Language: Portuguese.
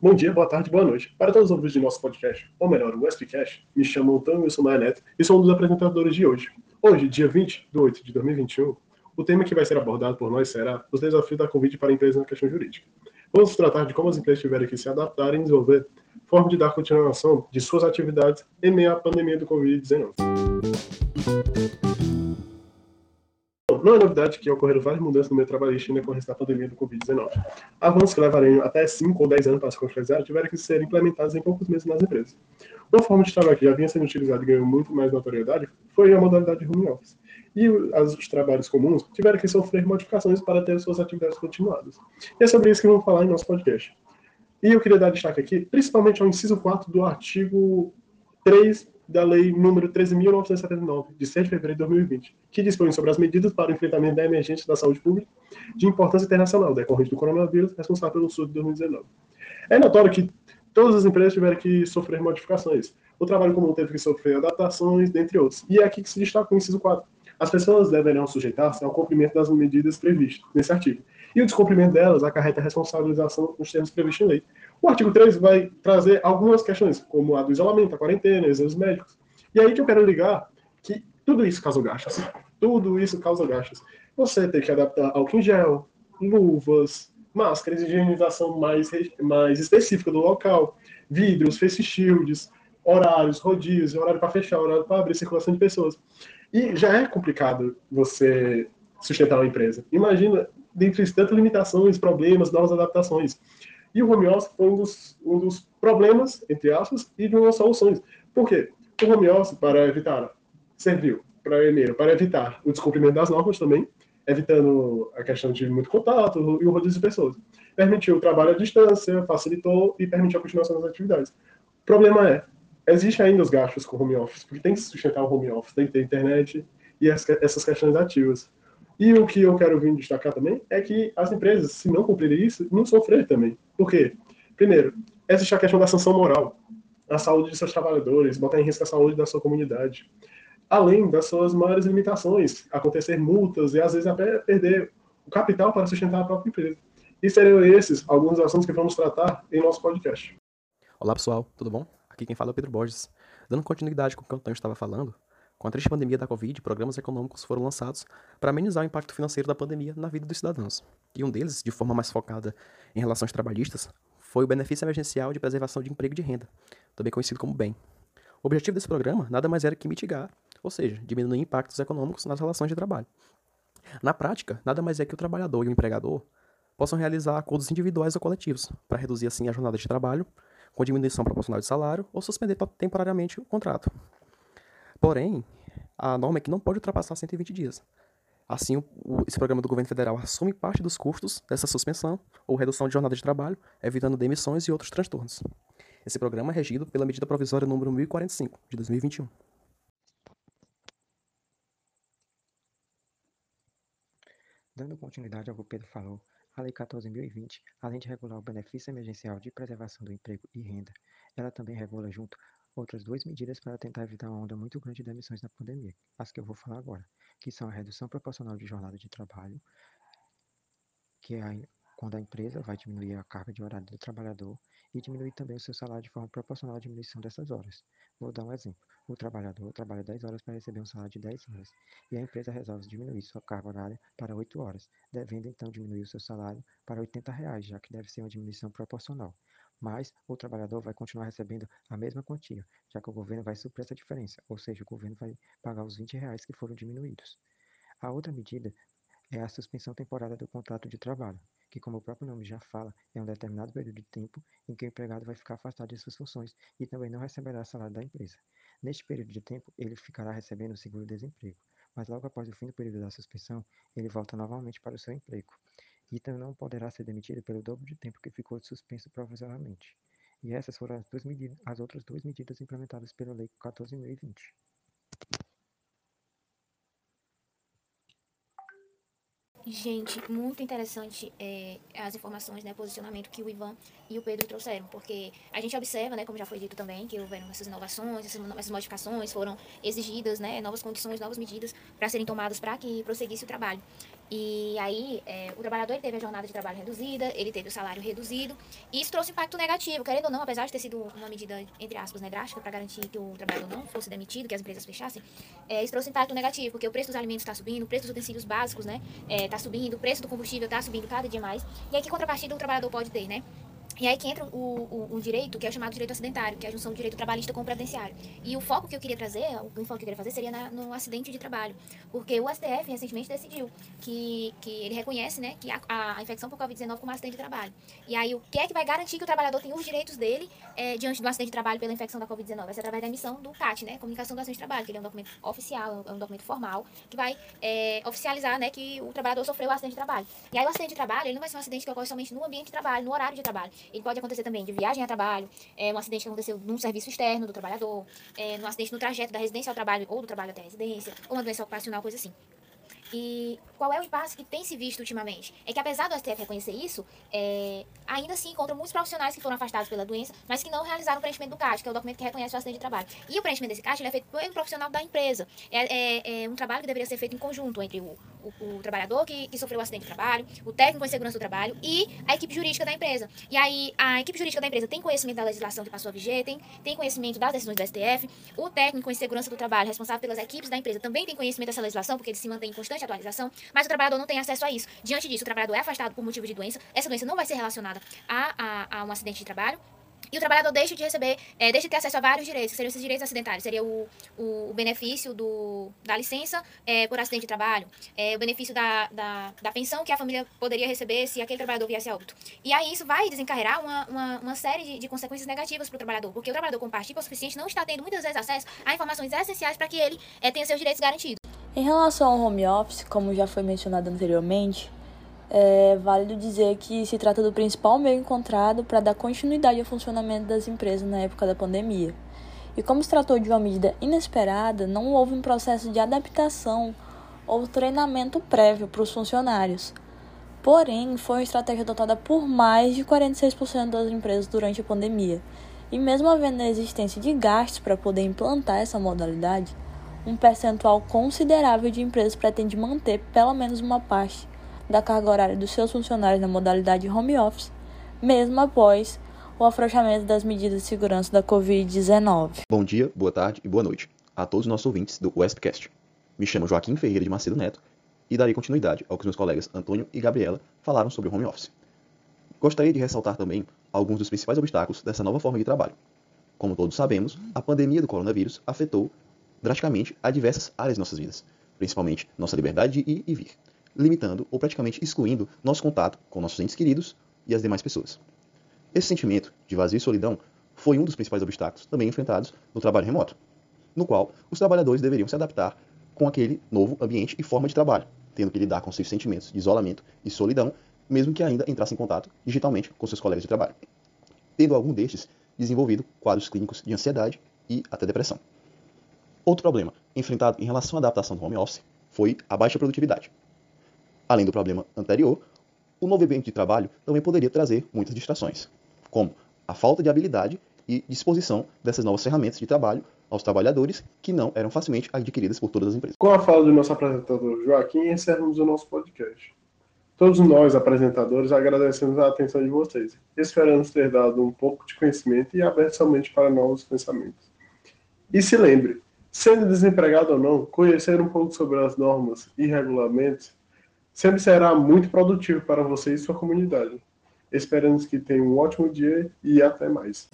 Bom dia, boa tarde, boa noite. Para todos os ouvintes de nosso podcast, ou melhor, o SPCast, me chamo Antônio Wilson Maia Neto e sou um dos apresentadores de hoje. Hoje, dia 20 de 8 de 2021, o tema que vai ser abordado por nós será os desafios da Covid para a empresa na questão jurídica. Vamos tratar de como as empresas tiveram que se adaptar e desenvolver forma de dar continuação de suas atividades em meio à pandemia do Covid-19. Não é novidade que ocorreram várias mudanças no meio trabalhista em decorrência da pandemia do Covid-19. Avanços que levariam até 5 ou 10 anos para se concretizar tiveram que ser implementados em poucos meses nas empresas. Uma forma de trabalho que já vinha sendo utilizada e ganhou muito mais notoriedade foi a modalidade home office. E os trabalhos comuns tiveram que sofrer modificações para ter suas atividades continuadas. E é sobre isso que vamos falar em nosso podcast. E eu queria dar destaque aqui, principalmente ao inciso 4 do artigo 3 da Lei número 13.979, de 6 de fevereiro de 2020, que dispõe sobre as medidas para o enfrentamento da emergência da saúde pública de importância internacional decorrente do coronavírus, responsável pelo surto de 2019. É notório que todas as empresas tiveram que sofrer modificações. O trabalho comum teve que sofrer adaptações, dentre outros. E é aqui que se destaca o inciso 4. As pessoas deverão sujeitar-se ao cumprimento das medidas previstas nesse artigo. E o descumprimento delas acarreta responsabilização nos termos previstos em lei. O artigo 3 vai trazer algumas questões, como a do isolamento, a quarentena, exames médicos. E aí que eu quero ligar que tudo isso causa gastos. Tudo isso causa gastos. Você tem que adaptar álcool em gel, luvas, máscaras, higienização mais, mais específica do local, vidros, face shields, horários, rodízios, horário para fechar, horário para abrir, circulação de pessoas. E já é complicado você sustentar uma empresa. Imagina, dentre tantas limitações, problemas, novas adaptações. E o home office foi um dos, um dos problemas, entre aspas, e de umas soluções. Por quê? O home office, para evitar, serviu, primeiro, para evitar o descumprimento das normas também, evitando a questão de muito contato e o rodízio de pessoas. Permitiu o trabalho à distância, facilitou e permitiu a continuação das atividades. O problema é, existe ainda os gastos com home office, porque tem que sustentar o home office, tem que ter internet e essas questões ativas. E o que eu quero vir destacar também é que as empresas, se não cumprirem isso, não sofrer também. Por quê? Primeiro, existe a questão da sanção moral, a saúde de seus trabalhadores, botar em risco a saúde da sua comunidade. Além das suas maiores limitações, acontecer multas e às vezes até perder o capital para sustentar a própria empresa. E seriam esses alguns assuntos que vamos tratar em nosso podcast. Olá pessoal, tudo bom? Aqui quem fala é o Pedro Borges. Dando continuidade com o que o Antônio estava falando, com a triste pandemia da Covid, programas econômicos foram lançados para amenizar o impacto financeiro da pandemia na vida dos cidadãos. E um deles, de forma mais focada em relações trabalhistas, foi o benefício emergencial de preservação de emprego e de renda, também conhecido como BEM. O objetivo desse programa nada mais era que mitigar, ou seja, diminuir impactos econômicos nas relações de trabalho. Na prática, nada mais é que o trabalhador e o empregador possam realizar acordos individuais ou coletivos, para reduzir assim a jornada de trabalho, com diminuição proporcional de salário ou suspender temporariamente o contrato. Porém, a norma é que não pode ultrapassar 120 dias. Assim, o, o, esse programa do governo federal assume parte dos custos dessa suspensão ou redução de jornada de trabalho, evitando demissões e outros transtornos. Esse programa é regido pela medida provisória número 1045, de 2021. Dando continuidade ao que o Pedro falou, a Lei 14.020, além de regular o benefício emergencial de preservação do emprego e renda, ela também regula junto outras duas medidas para tentar evitar uma onda muito grande de emissões na pandemia, as que eu vou falar agora, que são a redução proporcional de jornada de trabalho, que é quando a empresa vai diminuir a carga de horário do trabalhador e diminuir também o seu salário de forma proporcional à diminuição dessas horas. Vou dar um exemplo. O trabalhador trabalha 10 horas para receber um salário de 10 horas, e a empresa resolve diminuir sua carga horária para 8 horas, devendo então diminuir o seu salário para 80 reais, já que deve ser uma diminuição proporcional mas o trabalhador vai continuar recebendo a mesma quantia, já que o governo vai suprir essa diferença, ou seja, o governo vai pagar os 20 reais que foram diminuídos. A outra medida é a suspensão temporária do contrato de trabalho, que, como o próprio nome já fala, é um determinado período de tempo em que o empregado vai ficar afastado de suas funções e também não receberá salário da empresa. Neste período de tempo, ele ficará recebendo o seguro-desemprego, mas logo após o fim do período da suspensão, ele volta novamente para o seu emprego. Ita não poderá ser demitido pelo dobro de tempo que ficou suspenso provisoriamente. E essas foram as, duas medidas, as outras duas medidas implementadas pela Lei 14.020. Gente, muito interessante é, as informações, né, posicionamento que o Ivan e o Pedro trouxeram, porque a gente observa, né, como já foi dito também, que houveram essas inovações, essas modificações, foram exigidas, né, novas condições, novas medidas para serem tomadas para que prosseguisse o trabalho. E aí, é, o trabalhador teve a jornada de trabalho reduzida, ele teve o salário reduzido, e isso trouxe impacto negativo, querendo ou não, apesar de ter sido uma medida, entre aspas, né, drástica para garantir que o trabalhador não fosse demitido, que as empresas fechassem, é, isso trouxe impacto negativo, porque o preço dos alimentos está subindo, o preço dos utensílios básicos está né, é, tá subindo, o preço do combustível está subindo cada dia mais, e aí que contrapartida o trabalhador pode ter, né? E aí que entra o, o, o, direito, que é o chamado direito acidentário, que é a junção do direito trabalhista com o previdenciário. E o foco que eu queria trazer, o foco que eu queria fazer seria na, no acidente de trabalho. Porque o STF recentemente decidiu que, que ele reconhece né, que a, a infecção por Covid-19 como acidente de trabalho. E aí o que é que vai garantir que o trabalhador tem os direitos dele é, diante do acidente de trabalho pela infecção da Covid-19? Vai ser através da emissão do CAT, né, Comunicação do Acidente de Trabalho, que ele é um documento oficial, é um documento formal, que vai é, oficializar né, que o trabalhador sofreu o acidente de trabalho. E aí o acidente de trabalho, ele não vai ser um acidente que ocorre somente no ambiente de trabalho, no horário de trabalho. Ele pode acontecer também de viagem a trabalho, é, um acidente que aconteceu num serviço externo do trabalhador, é, um acidente no trajeto da residência ao trabalho ou do trabalho até a residência, ou uma doença ocupacional, coisa assim. E qual é o impasse que tem se visto ultimamente? É que apesar do STF reconhecer isso, é, ainda assim encontram muitos profissionais que foram afastados pela doença, mas que não realizaram o preenchimento do CAT, que é o documento que reconhece o acidente de trabalho. E o preenchimento desse CAT é feito pelo profissional da empresa. É, é, é, um trabalho que deveria ser feito em conjunto entre o, o, o trabalhador que, que, sofreu o acidente de trabalho, o técnico em segurança do trabalho e a equipe jurídica da empresa. E aí, a equipe jurídica da empresa tem conhecimento da legislação que passou a viger, tem, tem conhecimento das decisões do STF, o técnico em segurança do trabalho, responsável pelas equipes da empresa, também tem conhecimento dessa legislação, porque ele se mantém em constante atualização, mas o trabalhador não tem acesso a isso. Diante disso, o trabalhador é afastado por motivo de doença, essa doença não vai ser relacionada a, a, a um acidente de trabalho, e o trabalhador deixa de receber, é, deixa de ter acesso a vários direitos, que seriam esses direitos acidentários. Seria o, o, o benefício do, da licença é, por acidente de trabalho, é, o benefício da, da, da, pensão que a família poderia receber se aquele trabalhador viesse a óbito. E aí isso vai desencarregar uma, uma, uma série de, de consequências negativas para o trabalhador, porque o trabalhador com partícula suficiente não está tendo muitas vezes acesso a informações essenciais para que ele é, tenha seus direitos garantidos. Em relação ao home office, como já foi mencionado anteriormente, é válido dizer que se trata do principal meio encontrado para dar continuidade ao funcionamento das empresas na época da pandemia. E como se tratou de uma medida inesperada, não houve um processo de adaptação ou treinamento prévio para os funcionários. Porém, foi uma estratégia adotada por mais de 46% das empresas durante a pandemia. E mesmo havendo a existência de gastos para poder implantar essa modalidade, um percentual considerável de empresas pretende manter pelo menos uma parte da carga horária dos seus funcionários na modalidade home office, mesmo após o afrouxamento das medidas de segurança da Covid-19. Bom dia, boa tarde e boa noite a todos os nossos ouvintes do Westcast. Me chamo Joaquim Ferreira de Macedo Neto e darei continuidade ao que meus colegas Antônio e Gabriela falaram sobre o home office. Gostaria de ressaltar também alguns dos principais obstáculos dessa nova forma de trabalho. Como todos sabemos, a pandemia do coronavírus afetou drasticamente a diversas áreas de nossas vidas, principalmente nossa liberdade de ir e vir limitando ou praticamente excluindo nosso contato com nossos entes queridos e as demais pessoas. Esse sentimento de vazio e solidão foi um dos principais obstáculos também enfrentados no trabalho remoto, no qual os trabalhadores deveriam se adaptar com aquele novo ambiente e forma de trabalho, tendo que lidar com seus sentimentos de isolamento e solidão, mesmo que ainda entrassem em contato digitalmente com seus colegas de trabalho, tendo algum destes desenvolvido quadros clínicos de ansiedade e até depressão. Outro problema enfrentado em relação à adaptação do home office foi a baixa produtividade, Além do problema anterior, o novo ambiente de trabalho também poderia trazer muitas distrações, como a falta de habilidade e disposição dessas novas ferramentas de trabalho aos trabalhadores que não eram facilmente adquiridas por todas as empresas. Com a fala do nosso apresentador Joaquim, encerramos o nosso podcast. Todos nós, apresentadores, agradecemos a atenção de vocês. Esperamos ter dado um pouco de conhecimento e aberto somente para novos pensamentos. E se lembre, sendo desempregado ou não, conhecer um pouco sobre as normas e regulamentos sempre será muito produtivo para você e sua comunidade. Esperamos que tenham um ótimo dia e até mais.